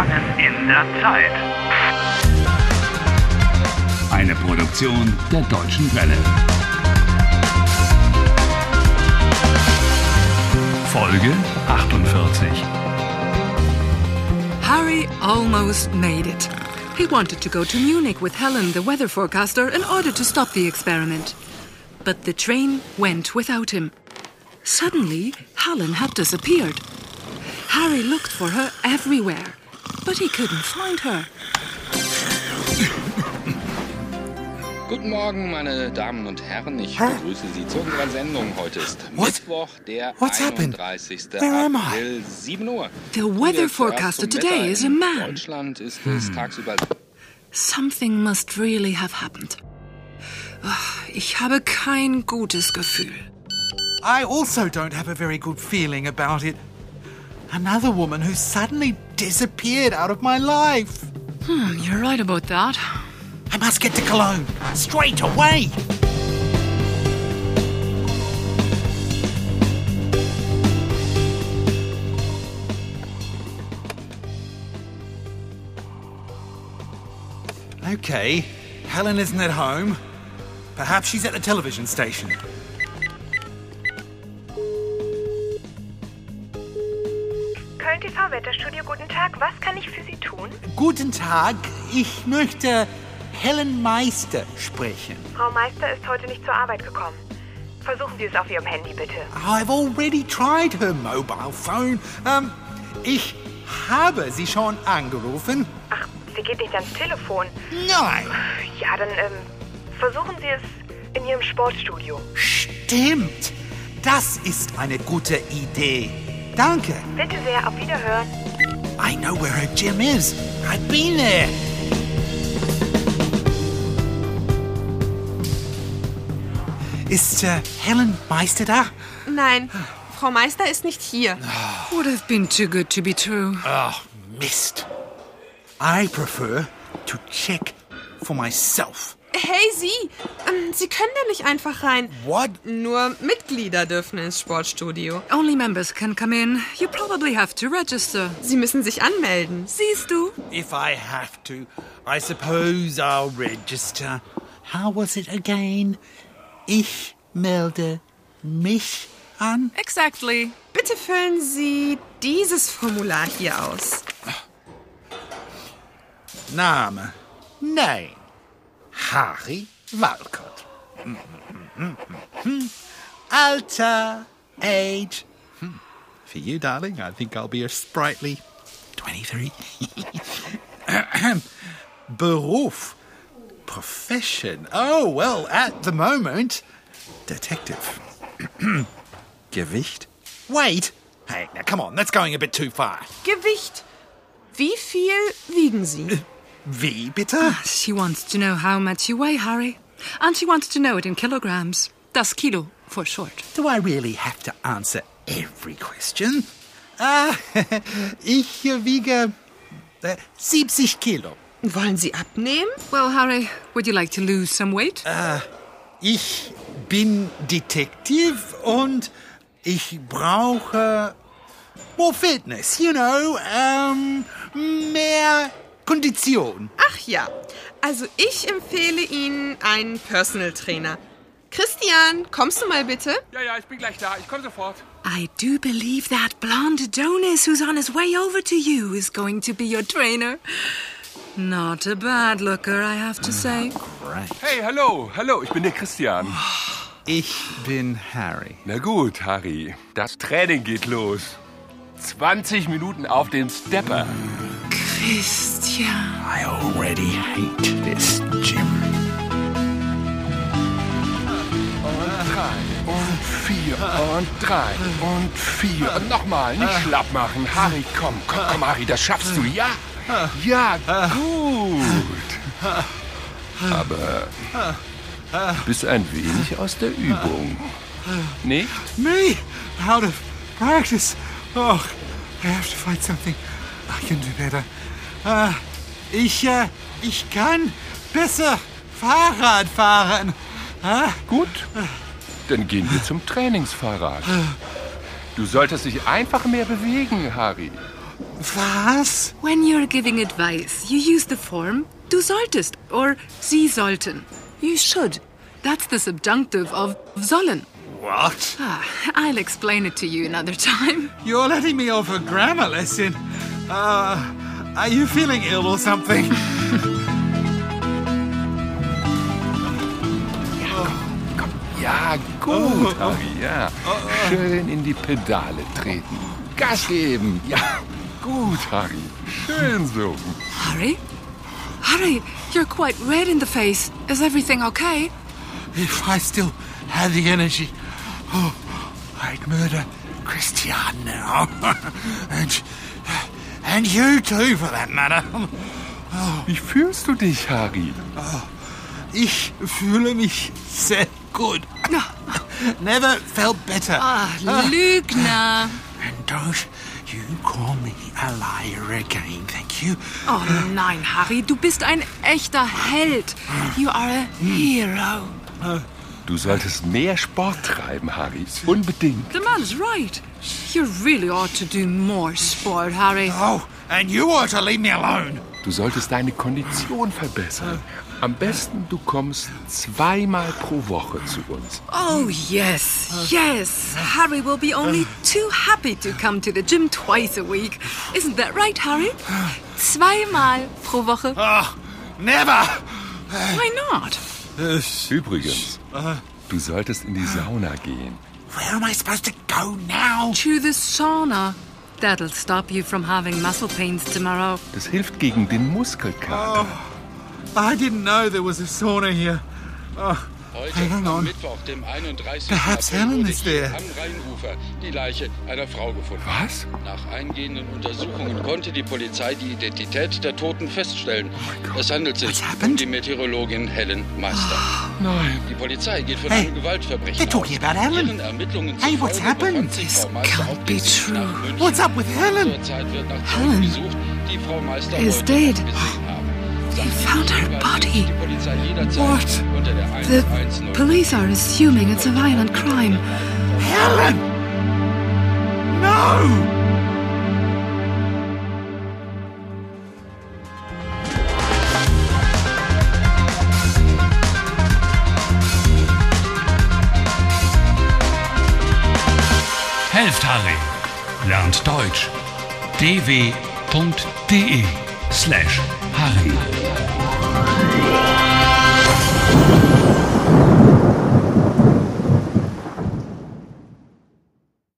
Gefangen in der Zeit. Eine Produktion der Deutschen Welle. Folge 48. Harry almost made it. He wanted to go to Munich with Helen, the weather forecaster, in order to stop the experiment. But the train went without him. Suddenly, Helen had disappeared. Harry looked for her everywhere, but he couldn't find her. Guten Morgen, meine Damen und Herren. Ich begrüße Sie zu unserer Sendung. Heute ist What? Mittwoch, der What's happened? 31. Where am I? April, 7 Uhr. The weather zuerst forecaster today is a In man. Deutschland ist es hmm. tagsüber Something must really have happened. Ich habe kein gutes Gefühl. I also don't have a very good feeling about it. Another woman who suddenly disappeared out of my life. Hmm, You're right about that. I must get to Cologne straight away. Okay, Helen isn't at home. Perhaps she's at the television station. Köln TV Wetterstudio, guten Tag. Was kann ich für Sie tun? Guten Tag, ich möchte Helen Meister sprechen. Frau Meister ist heute nicht zur Arbeit gekommen. Versuchen Sie es auf Ihrem Handy, bitte. I've already tried her mobile phone. Ähm, ich habe sie schon angerufen. Ach, sie geht nicht ans Telefon. Nein, Ja, dann ähm, versuchen Sie es in Ihrem Sportstudio. stimmt. Das ist eine gute Idee. Danke. Bitte sehr, auf Wiederhören. I know where her gym is. I've been there. Ist äh, Helen Meister da? Nein, Frau Meister ist nicht hier. Would have been too good to be true. Oh, Mist. I prefer to check for myself. Hey, Sie! Ähm, Sie können da nicht einfach rein. What? Nur Mitglieder dürfen ins Sportstudio. Only members can come in. You probably have to register. Sie müssen sich anmelden. Siehst du? If I have to, I suppose I'll register. How was it again? Ich melde mich an. Exactly. Bitte füllen Sie dieses Formular hier aus. Name. Name. Harry Walcott. Alter. Age. Hmm. For you, darling, I think I'll be a sprightly 23. Beruf. Profession. Oh, well, at the moment, detective. Gewicht. Wait. Hey, now come on, that's going a bit too far. Gewicht. Wie viel wiegen Sie? Wie bitte? She wants to know how much you weigh, Harry. And she wants to know it in kilograms. Das Kilo for short. Do I really have to answer every question? Ah, ich wiege äh, 70 Kilo. Wollen Sie abnehmen? Well, Harry, would you like to lose some weight? Ich bin Detektiv und ich brauche more fitness, you know, ähm, mehr Kondition. Ach ja. Also ich empfehle Ihnen einen Personal Trainer. Christian, kommst du mal bitte? Ja, ja, ich bin gleich da. Ich komme sofort. I do believe that blonde Adonis who's on his way over to you is going to be your trainer. Not a bad looker, I have to say. Hey, hallo, hallo, ich bin der Christian. Ich bin Harry. Na gut, Harry, das Training geht los. 20 Minuten auf dem Stepper. Christian. I already hate this gym. Und vier und drei und vier. Und nochmal, nicht schlapp machen. Harry, komm, komm, komm, Harry, das schaffst du, ja? Ja, gut. Aber du bist ein wenig aus der Übung. Nicht? Me? Out of practice. Oh, I have to find something I can do better. Ah, ich, äh, ich kann besser Fahrrad fahren. Ah, Gut, dann gehen wir zum Trainingsfahrrad. Du solltest dich einfach mehr bewegen, Harry. Was? When you're giving advice, you use the form du solltest or sie sollten. You should. That's the subjunctive of sollen. What? Ah, I'll explain it to you another time. You're letting me off a grammar lesson. Uh, are you feeling ill or something? Ja, gut, oh. Harry, ja. Oh. Schön in die Pedale treten. Gas geben. Ja, gut, Harry. Schön so. Harry? Harry, you're quite red in the face. Is everything okay? if I still had the energy, oh, I'd murder Christian now. and, and you too, for that matter. Wie fühlst du dich, Harry? Ich fühle mich sehr gut. Never felt better. Ah, Lügner. And don't you call me a liar again, thank you. Oh nein, Harry, du bist ein echter Held. You are a hero. Du solltest mehr Sport treiben, Harry. Unbedingt. The man's right. You really ought to do more sport, Harry. Oh, and you ought to leave me alone. Du solltest deine Kondition verbessern. Am besten, du kommst zweimal pro Woche zu uns. Oh, yes, yes. Harry will be only too happy to come to the gym twice a week. Isn't that right, Harry? Zweimal pro Woche. Oh, never. Why not? Übrigens, du solltest in die Sauna gehen. Where am I supposed to go now? To the sauna. That'll stop you from having muscle pains tomorrow. Das hilft gegen den Muskelkater. I didn't know there was a sauna here. Oh, Heute, am. Mittwoch, dem 31. Perhaps April, Helen wurde is hier am Rheinufer die Leiche einer Frau gefunden. Was? Nach eingehenden Untersuchungen konnte die Polizei die Identität der Toten feststellen. es handelt sich um die Meteorologin Helen Meister. Nein. Die Polizei geht von Hey, einem Gewaltverbrechen they're talking aus. about Helen. Ihren Ermittlungen Hey, what's happened? This can't be true. What's up with Helen? Zurzeit wird nach Helen gesucht, die Frau Meister is dead. They found her body. Die Polizei jederzeit What? The 110 police are assuming it's a violent crime. Helen! No! Helft Harry. Lernt Deutsch. dw.de slash Harry.